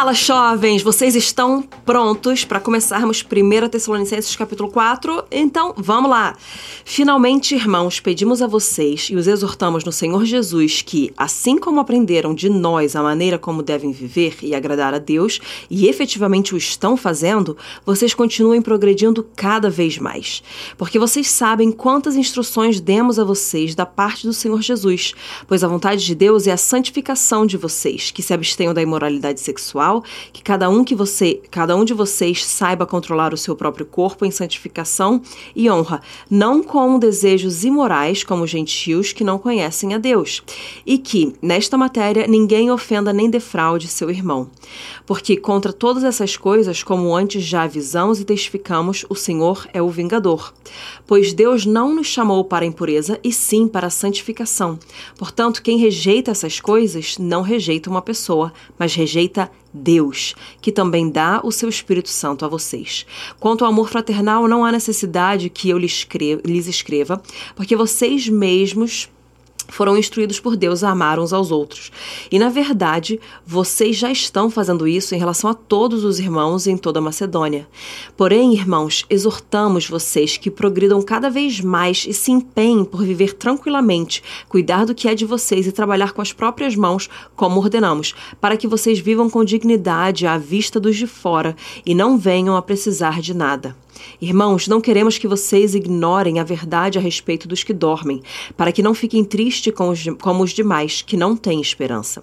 Fala, jovens! Vocês estão prontos para começarmos 1 Tessalonicenses capítulo 4? Então, vamos lá! Finalmente, irmãos, pedimos a vocês e os exortamos no Senhor Jesus que, assim como aprenderam de nós a maneira como devem viver e agradar a Deus, e efetivamente o estão fazendo, vocês continuem progredindo cada vez mais. Porque vocês sabem quantas instruções demos a vocês da parte do Senhor Jesus, pois a vontade de Deus é a santificação de vocês, que se abstenham da imoralidade sexual que cada um que você, cada um de vocês saiba controlar o seu próprio corpo em santificação e honra, não com desejos imorais como gentios que não conhecem a Deus, e que nesta matéria ninguém ofenda nem defraude seu irmão, porque contra todas essas coisas, como antes já avisamos e testificamos, o Senhor é o vingador. Pois Deus não nos chamou para a impureza, e sim para a santificação. Portanto, quem rejeita essas coisas não rejeita uma pessoa, mas rejeita Deus, que também dá o seu Espírito Santo a vocês. Quanto ao amor fraternal, não há necessidade que eu lhes escreva, porque vocês mesmos foram instruídos por Deus a amar uns aos outros. E na verdade, vocês já estão fazendo isso em relação a todos os irmãos em toda a Macedônia. Porém, irmãos, exortamos vocês que progridam cada vez mais e se empenhem por viver tranquilamente, cuidar do que é de vocês e trabalhar com as próprias mãos, como ordenamos, para que vocês vivam com dignidade à vista dos de fora e não venham a precisar de nada. Irmãos, não queremos que vocês ignorem a verdade a respeito dos que dormem, para que não fiquem tristes os, como os demais, que não têm esperança.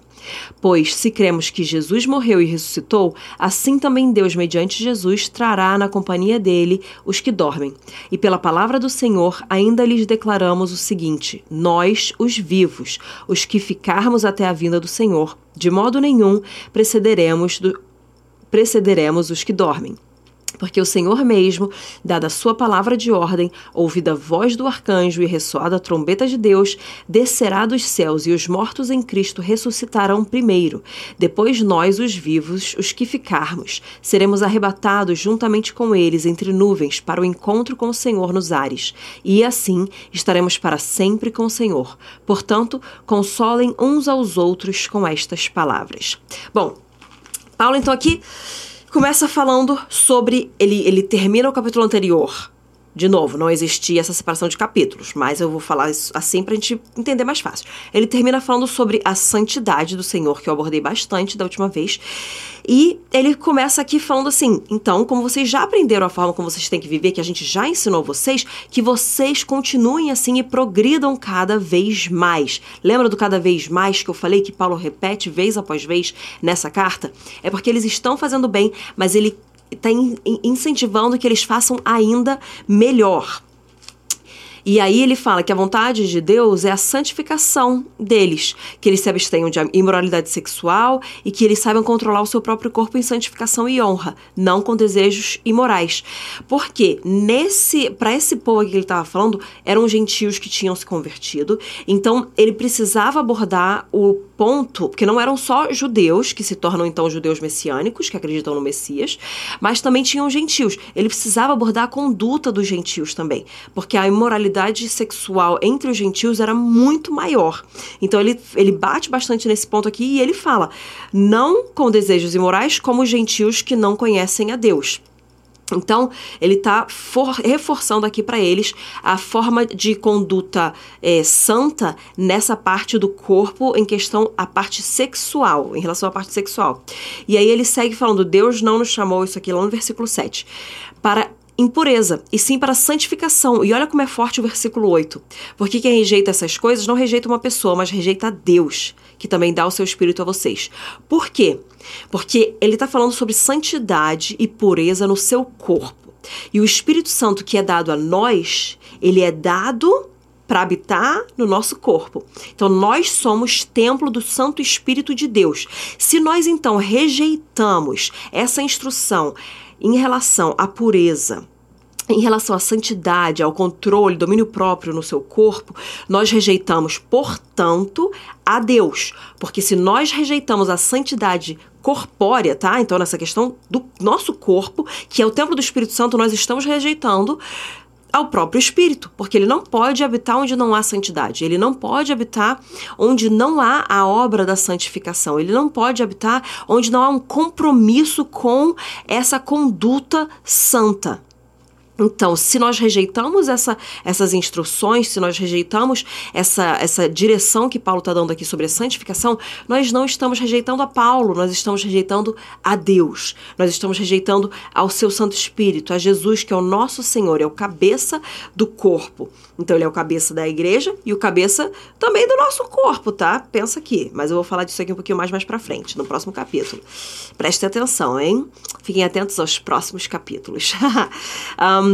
Pois, se cremos que Jesus morreu e ressuscitou, assim também Deus, mediante Jesus, trará na companhia dele os que dormem. E pela palavra do Senhor, ainda lhes declaramos o seguinte: Nós, os vivos, os que ficarmos até a vinda do Senhor, de modo nenhum precederemos, do, precederemos os que dormem. Porque o Senhor mesmo, dada a sua palavra de ordem, ouvida a voz do arcanjo e ressoada a trombeta de Deus, descerá dos céus e os mortos em Cristo ressuscitarão primeiro. Depois nós, os vivos, os que ficarmos, seremos arrebatados juntamente com eles entre nuvens para o encontro com o Senhor nos ares. E assim estaremos para sempre com o Senhor. Portanto, consolem uns aos outros com estas palavras. Bom, Paulo então aqui começa falando sobre. Ele, ele termina o capítulo anterior. De novo, não existia essa separação de capítulos, mas eu vou falar assim pra gente entender mais fácil. Ele termina falando sobre a santidade do Senhor, que eu abordei bastante da última vez. E ele começa aqui falando assim: então, como vocês já aprenderam a forma como vocês têm que viver, que a gente já ensinou vocês, que vocês continuem assim e progridam cada vez mais. Lembra do cada vez mais que eu falei que Paulo repete vez após vez nessa carta? É porque eles estão fazendo bem, mas ele está incentivando que eles façam ainda melhor. E aí ele fala que a vontade de Deus é a santificação deles, que eles se abstenham de imoralidade sexual e que eles saibam controlar o seu próprio corpo em santificação e honra, não com desejos imorais. Porque nesse, para esse povo que ele estava falando, eram gentios que tinham se convertido, então ele precisava abordar o ponto, porque não eram só judeus que se tornam então judeus messiânicos, que acreditam no Messias, mas também tinham gentios. Ele precisava abordar a conduta dos gentios também, porque a imoralidade sexual entre os gentios era muito maior. Então ele, ele bate bastante nesse ponto aqui e ele fala: não com desejos imorais, como os gentios que não conhecem a Deus. Então, ele está reforçando aqui para eles a forma de conduta é, santa nessa parte do corpo em questão a parte sexual, em relação à parte sexual. E aí ele segue falando: Deus não nos chamou, isso aqui lá no versículo 7, para impureza, e sim para santificação. E olha como é forte o versículo 8. Porque quem rejeita essas coisas não rejeita uma pessoa, mas rejeita Deus, que também dá o seu espírito a vocês. Por quê? Porque ele está falando sobre santidade e pureza no seu corpo. E o Espírito Santo que é dado a nós, ele é dado para habitar no nosso corpo. Então nós somos templo do Santo Espírito de Deus. Se nós então rejeitamos essa instrução, em relação à pureza, em relação à santidade, ao controle, domínio próprio no seu corpo, nós rejeitamos, portanto, a Deus. Porque se nós rejeitamos a santidade corpórea, tá? Então, nessa questão do nosso corpo, que é o templo do Espírito Santo, nós estamos rejeitando ao próprio Espírito, porque ele não pode habitar onde não há santidade, ele não pode habitar onde não há a obra da santificação, ele não pode habitar onde não há um compromisso com essa conduta santa. Então, se nós rejeitamos essa, essas instruções, se nós rejeitamos essa, essa direção que Paulo está dando aqui sobre a santificação, nós não estamos rejeitando a Paulo, nós estamos rejeitando a Deus, nós estamos rejeitando ao seu Santo Espírito, a Jesus, que é o nosso Senhor, é o cabeça do corpo. Então, ele é o cabeça da igreja e o cabeça também do nosso corpo, tá? Pensa aqui, mas eu vou falar disso aqui um pouquinho mais mais para frente, no próximo capítulo. Prestem atenção, hein? Fiquem atentos aos próximos capítulos. um,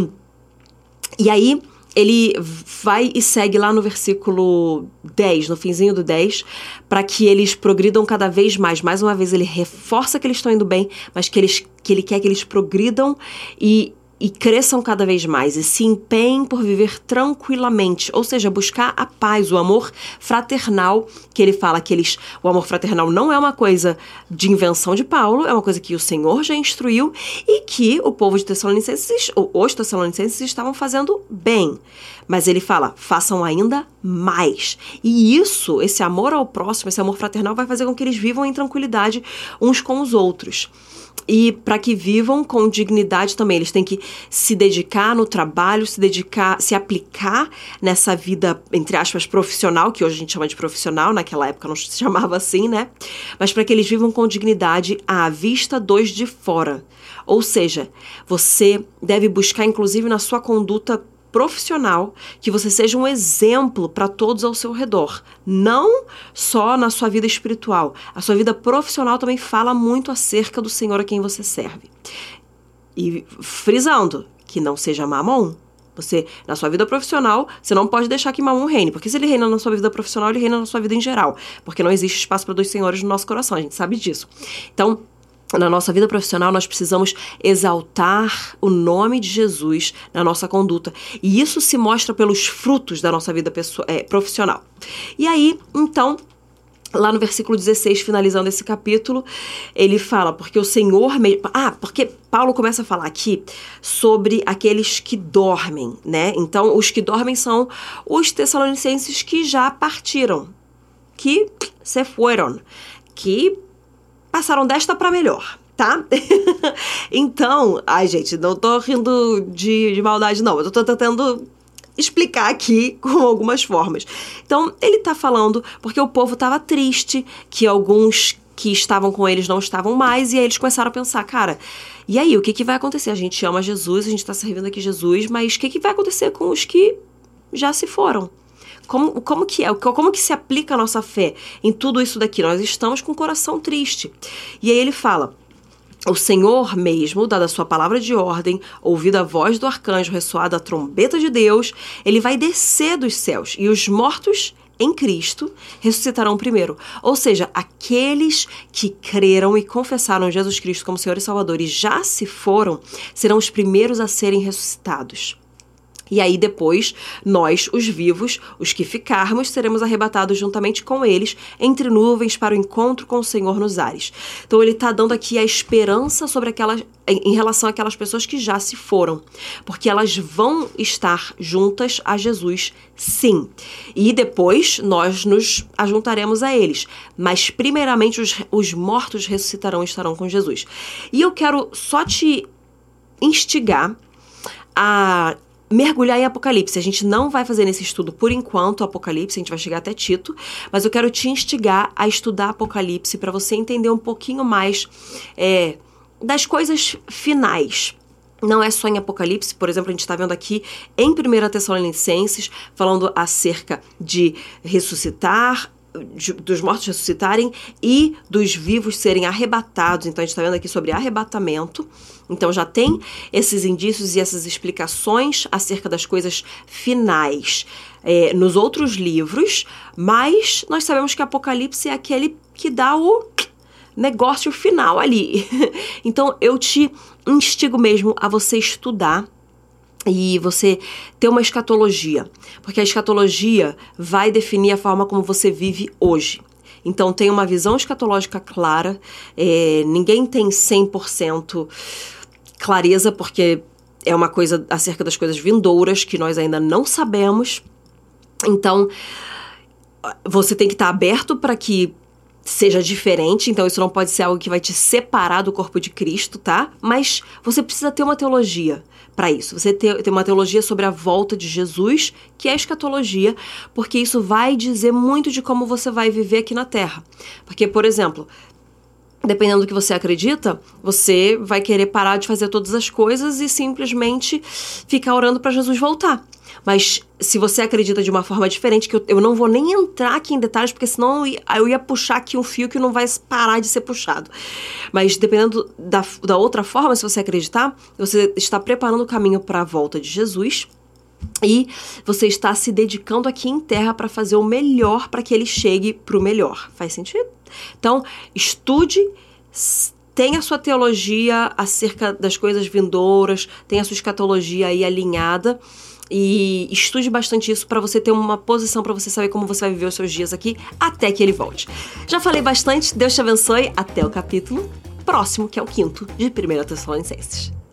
e aí ele vai e segue lá no versículo 10, no finzinho do 10, para que eles progridam cada vez mais. Mais uma vez, ele reforça que eles estão indo bem, mas que, eles, que ele quer que eles progridam e e cresçam cada vez mais e se empenhem por viver tranquilamente, ou seja, buscar a paz, o amor fraternal, que ele fala que eles, o amor fraternal não é uma coisa de invenção de Paulo, é uma coisa que o Senhor já instruiu e que o povo de Tessalonicenses, os Tessalonicenses estavam fazendo bem. Mas ele fala, façam ainda mais. E isso, esse amor ao próximo, esse amor fraternal vai fazer com que eles vivam em tranquilidade uns com os outros e para que vivam com dignidade também. Eles têm que se dedicar no trabalho, se dedicar, se aplicar nessa vida, entre aspas, profissional, que hoje a gente chama de profissional, naquela época não se chamava assim, né? Mas para que eles vivam com dignidade à vista dos de fora. Ou seja, você deve buscar, inclusive na sua conduta profissional, que você seja um exemplo para todos ao seu redor, não só na sua vida espiritual. A sua vida profissional também fala muito acerca do Senhor a quem você serve. E frisando que não seja mamon, você, na sua vida profissional, você não pode deixar que Mamon reine. Porque se ele reina na sua vida profissional, ele reina na sua vida em geral. Porque não existe espaço para dois senhores no nosso coração, a gente sabe disso. Então, na nossa vida profissional, nós precisamos exaltar o nome de Jesus na nossa conduta. E isso se mostra pelos frutos da nossa vida é, profissional. E aí, então, lá no versículo 16, finalizando esse capítulo, ele fala, porque o Senhor. Ah, porque Paulo começa a falar aqui sobre aqueles que dormem, né? Então, os que dormem são os tessalonicenses que já partiram, que se foram, que passaram desta para melhor tá? então, ai gente, não tô rindo de, de maldade, não. Eu tô tentando explicar aqui com algumas formas. Então, ele tá falando porque o povo tava triste, que alguns que estavam com eles não estavam mais, e aí eles começaram a pensar, cara, e aí, o que, que vai acontecer? A gente ama Jesus, a gente tá servindo aqui Jesus, mas o que, que vai acontecer com os que já se foram? Como, como que é? Como que se aplica a nossa fé em tudo isso daqui? Nós estamos com o coração triste. E aí ele fala: o Senhor mesmo, dada a sua palavra de ordem, ouvida a voz do arcanjo, ressoada a trombeta de Deus, ele vai descer dos céus e os mortos em Cristo ressuscitarão primeiro. Ou seja, aqueles que creram e confessaram Jesus Cristo como Senhor e Salvador e já se foram, serão os primeiros a serem ressuscitados. E aí depois, nós, os vivos, os que ficarmos, seremos arrebatados juntamente com eles entre nuvens para o encontro com o Senhor nos ares. Então ele está dando aqui a esperança sobre aquelas em relação àquelas pessoas que já se foram, porque elas vão estar juntas a Jesus, sim. E depois nós nos ajuntaremos a eles, mas primeiramente os, os mortos ressuscitarão e estarão com Jesus. E eu quero só te instigar a mergulhar em Apocalipse. A gente não vai fazer nesse estudo por enquanto Apocalipse, a gente vai chegar até Tito, mas eu quero te instigar a estudar Apocalipse para você entender um pouquinho mais é, das coisas finais. Não é só em Apocalipse, por exemplo, a gente está vendo aqui em 1 Tessalonicenses, falando acerca de ressuscitar, dos mortos ressuscitarem e dos vivos serem arrebatados. Então a gente está vendo aqui sobre arrebatamento. Então já tem esses indícios e essas explicações acerca das coisas finais é, nos outros livros, mas nós sabemos que Apocalipse é aquele que dá o negócio final ali. então eu te instigo mesmo a você estudar e você ter uma escatologia, porque a escatologia vai definir a forma como você vive hoje. Então, tem uma visão escatológica clara, é, ninguém tem 100% clareza, porque é uma coisa acerca das coisas vindouras que nós ainda não sabemos. Então, você tem que estar aberto para que seja diferente, então isso não pode ser algo que vai te separar do corpo de Cristo, tá? Mas você precisa ter uma teologia para isso. Você ter, ter uma teologia sobre a volta de Jesus, que é a escatologia, porque isso vai dizer muito de como você vai viver aqui na Terra. Porque, por exemplo, dependendo do que você acredita, você vai querer parar de fazer todas as coisas e simplesmente ficar orando para Jesus voltar. Mas se você acredita de uma forma diferente, que eu, eu não vou nem entrar aqui em detalhes, porque senão eu ia, eu ia puxar aqui um fio que não vai parar de ser puxado. Mas dependendo da, da outra forma, se você acreditar, você está preparando o caminho para a volta de Jesus. E você está se dedicando aqui em terra para fazer o melhor para que ele chegue para o melhor. Faz sentido? Então, estude, tenha sua teologia acerca das coisas vindouras, tenha sua escatologia aí alinhada e estude bastante isso para você ter uma posição para você saber como você vai viver os seus dias aqui até que ele volte. Já falei bastante, Deus te abençoe, até o capítulo próximo, que é o quinto de 1 Tessalonicenses.